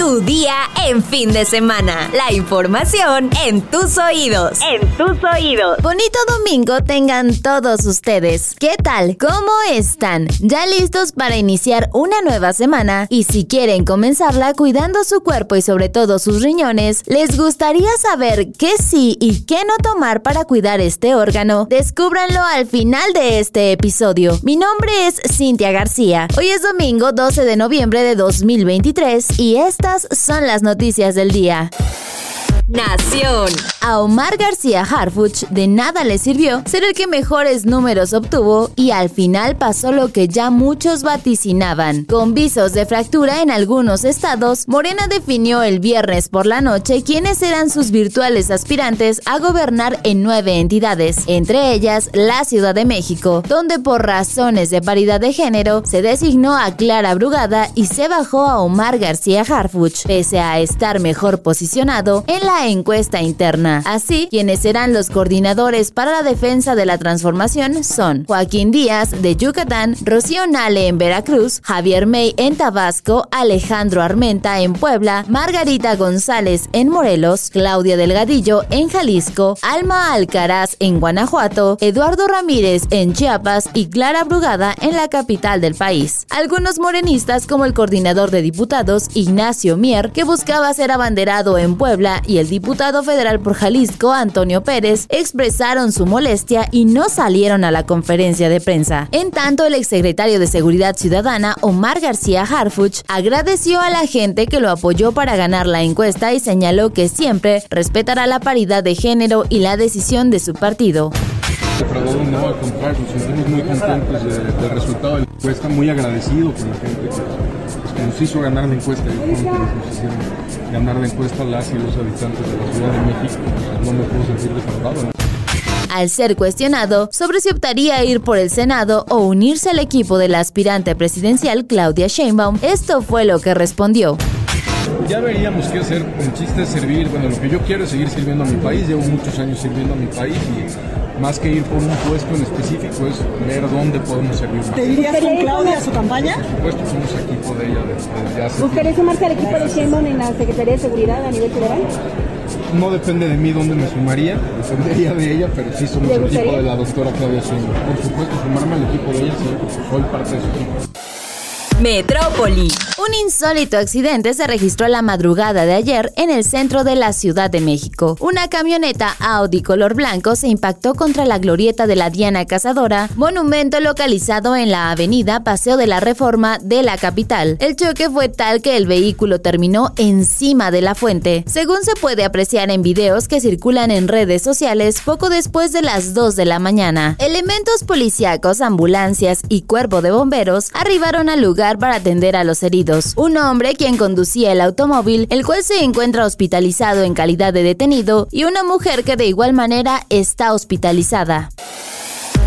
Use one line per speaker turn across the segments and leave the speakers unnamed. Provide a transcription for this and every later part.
Tu día en fin de semana. La información en tus oídos. En tus oídos.
Bonito domingo tengan todos ustedes. ¿Qué tal? ¿Cómo están? ¿Ya listos para iniciar una nueva semana? Y si quieren comenzarla cuidando su cuerpo y sobre todo sus riñones, ¿les gustaría saber qué sí y qué no tomar para cuidar este órgano? Descúbranlo al final de este episodio. Mi nombre es Cintia García. Hoy es domingo 12 de noviembre de 2023 y estas son las noticias del día.
Nación.
A Omar García Harfuch de nada le sirvió ser el que mejores números obtuvo y al final pasó lo que ya muchos vaticinaban. Con visos de fractura en algunos estados, Morena definió el viernes por la noche quiénes eran sus virtuales aspirantes a gobernar en nueve entidades, entre ellas la Ciudad de México, donde por razones de paridad de género se designó a Clara Brugada y se bajó a Omar García Harfuch, pese a estar mejor posicionado en la encuesta interna. Así, quienes serán los coordinadores para la defensa de la transformación son Joaquín Díaz de Yucatán, Rocío Nale en Veracruz, Javier May en Tabasco, Alejandro Armenta en Puebla, Margarita González en Morelos, Claudia Delgadillo en Jalisco, Alma Alcaraz en Guanajuato, Eduardo Ramírez en Chiapas y Clara Brugada en la capital del país. Algunos morenistas como el coordinador de diputados Ignacio Mier, que buscaba ser abanderado en Puebla, y el diputado federal por Jalisco, Antonio Pérez, expresaron su molestia y no salieron a la conferencia de prensa. En tanto, el exsecretario de Seguridad Ciudadana, Omar García Harfuch, agradeció a la gente que lo apoyó para ganar la encuesta y señaló que siempre respetará la paridad de género y la decisión de su partido.
al contrario, nos sentimos muy contentos del resultado de la encuesta, muy la gente que, nos hizo ganar la encuesta y que nos hicieron ganar la encuesta las y los habitantes de la Ciudad de México. No me puedo sentir defraudado.
Al ser cuestionado sobre si optaría a ir por el Senado o unirse al equipo de la aspirante presidencial Claudia Sheinbaum, esto fue lo que respondió.
Ya veríamos qué hacer. El chiste es servir. Bueno, lo que yo quiero es seguir sirviendo a mi país. Llevo muchos años sirviendo a mi país y más que ir por un puesto en específico es ver dónde podemos servir más.
¿Te irías con Claudia a su campaña?
Por supuesto, somos equipo de ella desde, hace
¿Buscaría sumarse al equipo de Sheinbaum en la Secretaría de Seguridad a nivel federal?
No depende de mí dónde me sumaría, dependería de ella, pero sí somos el equipo de la doctora Claudia Sheinbaum. Por supuesto, sumarme al equipo de ella, sí, soy parte de su equipo.
Metrópoli.
Un insólito accidente se registró la madrugada de ayer en el centro de la Ciudad de México. Una camioneta Audi color blanco se impactó contra la glorieta de la Diana Cazadora, monumento localizado en la avenida Paseo de la Reforma de la capital. El choque fue tal que el vehículo terminó encima de la fuente, según se puede apreciar en videos que circulan en redes sociales poco después de las 2 de la mañana. Elementos policíacos, ambulancias y cuerpo de bomberos arribaron al lugar para atender a los heridos. Un hombre quien conducía el automóvil, el cual se encuentra hospitalizado en calidad de detenido, y una mujer que de igual manera está hospitalizada.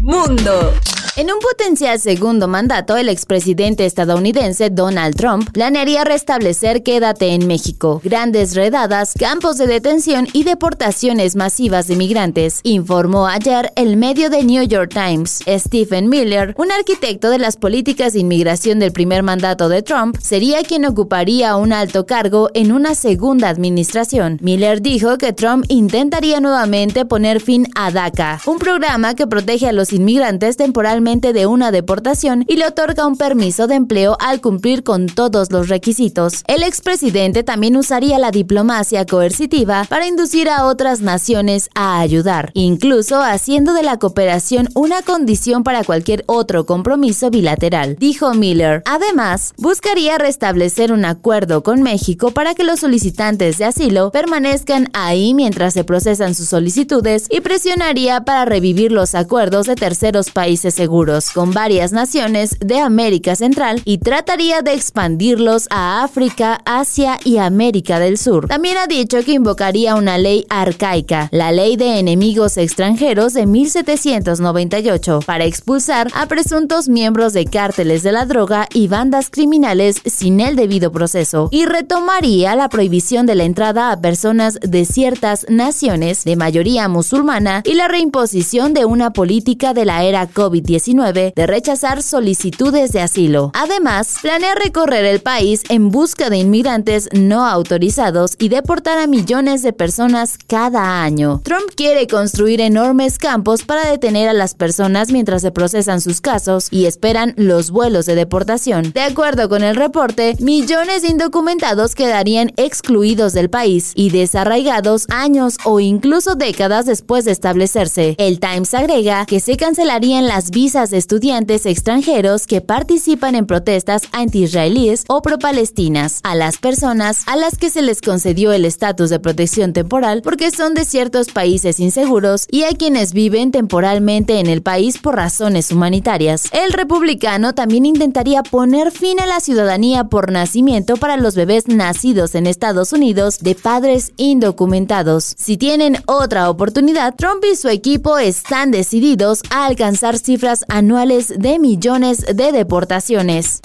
Mundo.
En un potencial segundo mandato, el expresidente estadounidense Donald Trump planearía restablecer Quédate en México, grandes redadas, campos de detención y deportaciones masivas de migrantes, informó ayer el medio de New York Times. Stephen Miller, un arquitecto de las políticas de inmigración del primer mandato de Trump, sería quien ocuparía un alto cargo en una segunda administración. Miller dijo que Trump intentaría nuevamente poner fin a DACA, un programa que protege a los inmigrantes temporalmente de una deportación y le otorga un permiso de empleo al cumplir con todos los requisitos. El expresidente también usaría la diplomacia coercitiva para inducir a otras naciones a ayudar, incluso haciendo de la cooperación una condición para cualquier otro compromiso bilateral, dijo Miller. Además, buscaría restablecer un acuerdo con México para que los solicitantes de asilo permanezcan ahí mientras se procesan sus solicitudes y presionaría para revivir los acuerdos de terceros países seguros con varias naciones de América Central y trataría de expandirlos a África, Asia y América del Sur. También ha dicho que invocaría una ley arcaica, la Ley de Enemigos Extranjeros de 1798, para expulsar a presuntos miembros de cárteles de la droga y bandas criminales sin el debido proceso, y retomaría la prohibición de la entrada a personas de ciertas naciones de mayoría musulmana y la reimposición de una política de la era COVID-19 2019 de rechazar solicitudes de asilo. Además, planea recorrer el país en busca de inmigrantes no autorizados y deportar a millones de personas cada año. Trump quiere construir enormes campos para detener a las personas mientras se procesan sus casos y esperan los vuelos de deportación. De acuerdo con el reporte, millones de indocumentados quedarían excluidos del país y desarraigados años o incluso décadas después de establecerse. El Times agrega que se cancelarían las visas estudiantes extranjeros que participan en protestas anti-israelíes o pro-palestinas a las personas a las que se les concedió el estatus de protección temporal porque son de ciertos países inseguros y a quienes viven temporalmente en el país por razones humanitarias. El republicano también intentaría poner fin a la ciudadanía por nacimiento para los bebés nacidos en Estados Unidos de padres indocumentados. Si tienen otra oportunidad, Trump y su equipo están decididos a alcanzar cifras anuales de millones de deportaciones.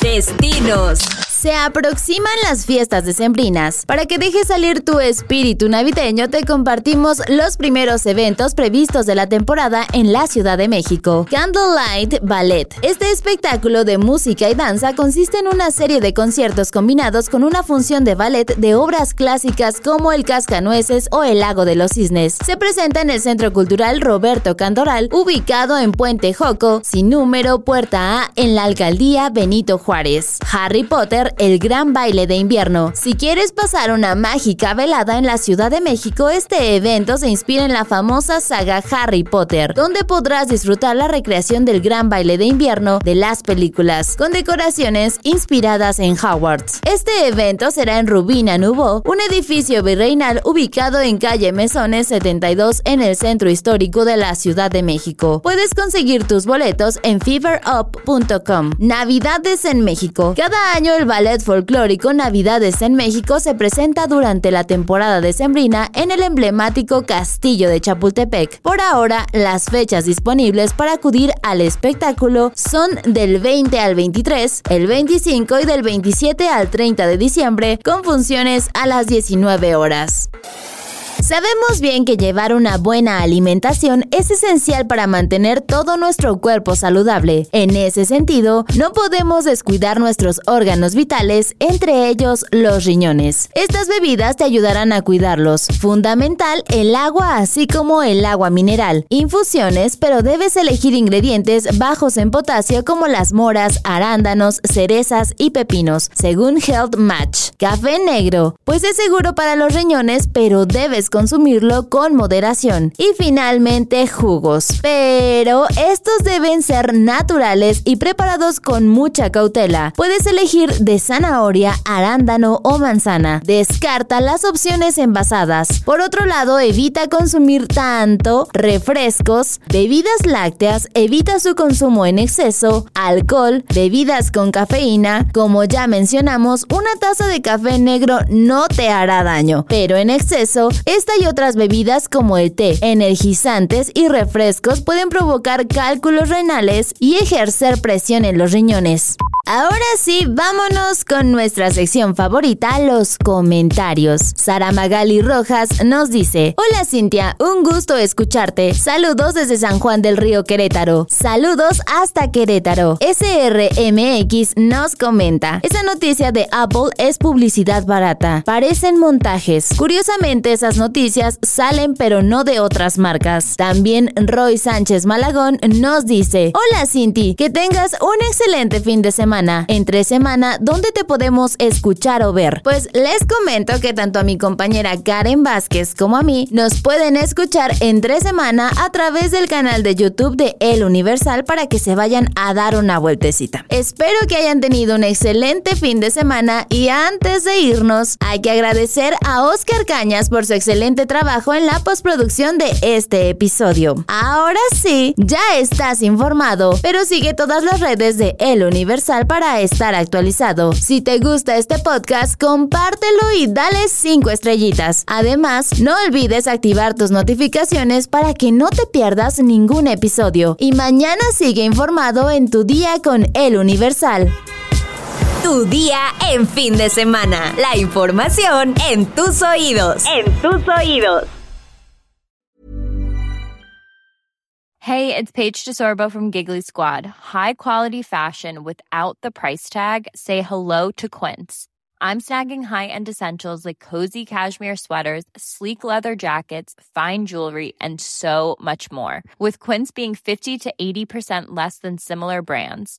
Destinos.
Se aproximan las fiestas decembrinas. Para que dejes salir tu espíritu navideño, te compartimos los primeros eventos previstos de la temporada en la Ciudad de México. Candlelight Ballet. Este espectáculo de música y danza consiste en una serie de conciertos combinados con una función de ballet de obras clásicas como El Cascanueces o El Lago de los Cisnes. Se presenta en el Centro Cultural Roberto Cantoral, ubicado en Puente Joco, sin número, puerta A, en la alcaldía Benito Juárez. Harry Potter el gran baile de invierno. Si quieres pasar una mágica velada en la Ciudad de México, este evento se inspira en la famosa saga Harry Potter, donde podrás disfrutar la recreación del gran baile de invierno de las películas, con decoraciones inspiradas en Hogwarts. Este evento será en Rubina Nouveau, un edificio virreinal ubicado en calle Mesones 72 en el centro histórico de la Ciudad de México. Puedes conseguir tus boletos en feverup.com. Navidades en México. Cada año el ballet ballet folclórico Navidades en México se presenta durante la temporada decembrina en el emblemático Castillo de Chapultepec. Por ahora, las fechas disponibles para acudir al espectáculo son del 20 al 23, el 25 y del 27 al 30 de diciembre, con funciones a las 19 horas. Sabemos bien que llevar una buena alimentación es esencial para mantener todo nuestro cuerpo saludable. En ese sentido, no podemos descuidar nuestros órganos vitales, entre ellos los riñones. Estas bebidas te ayudarán a cuidarlos. Fundamental el agua así como el agua mineral. Infusiones, pero debes elegir ingredientes bajos en potasio como las moras, arándanos, cerezas y pepinos, según Health Match. Café negro, pues es seguro para los riñones, pero debes consumirlo con moderación. Y finalmente jugos. Pero estos deben ser naturales y preparados con mucha cautela. Puedes elegir de zanahoria, arándano o manzana. Descarta las opciones envasadas. Por otro lado, evita consumir tanto refrescos, bebidas lácteas, evita su consumo en exceso, alcohol, bebidas con cafeína. Como ya mencionamos, una taza de café negro no te hará daño, pero en exceso esta y otras bebidas como el té, energizantes y refrescos pueden provocar cálculos renales y ejercer presión en los riñones. Ahora sí, vámonos con nuestra sección favorita, los comentarios. Sara Magali Rojas nos dice, Hola Cintia, un gusto escucharte. Saludos desde San Juan del Río Querétaro. Saludos hasta Querétaro. SRMX nos comenta, esa noticia de Apple es publicidad barata. Parecen montajes. Curiosamente esas noticias salen pero no de otras marcas. También Roy Sánchez Malagón nos dice, Hola Cinti, que tengas un excelente fin de semana entre semana, ¿dónde te podemos escuchar o ver? Pues les comento que tanto a mi compañera Karen Vázquez como a mí nos pueden escuchar entre semana a través del canal de YouTube de El Universal para que se vayan a dar una vueltecita. Espero que hayan tenido un excelente fin de semana y antes de irnos hay que agradecer a Oscar Cañas por su trabajo en la postproducción de este episodio. Ahora sí, ya estás informado, pero sigue todas las redes de El Universal para estar actualizado. Si te gusta este podcast, compártelo y dale 5 estrellitas. Además, no olvides activar tus notificaciones para que no te pierdas ningún episodio. Y mañana sigue informado en tu día con El Universal.
Tu día en fin de semana. La información en tus oídos. En tus oídos.
Hey, it's Paige DeSorbo from Giggly Squad. High quality fashion without the price tag. Say hello to Quince. I'm snagging high-end essentials like cozy cashmere sweaters, sleek leather jackets, fine jewelry, and so much more. With Quince being 50 to 80% less than similar brands.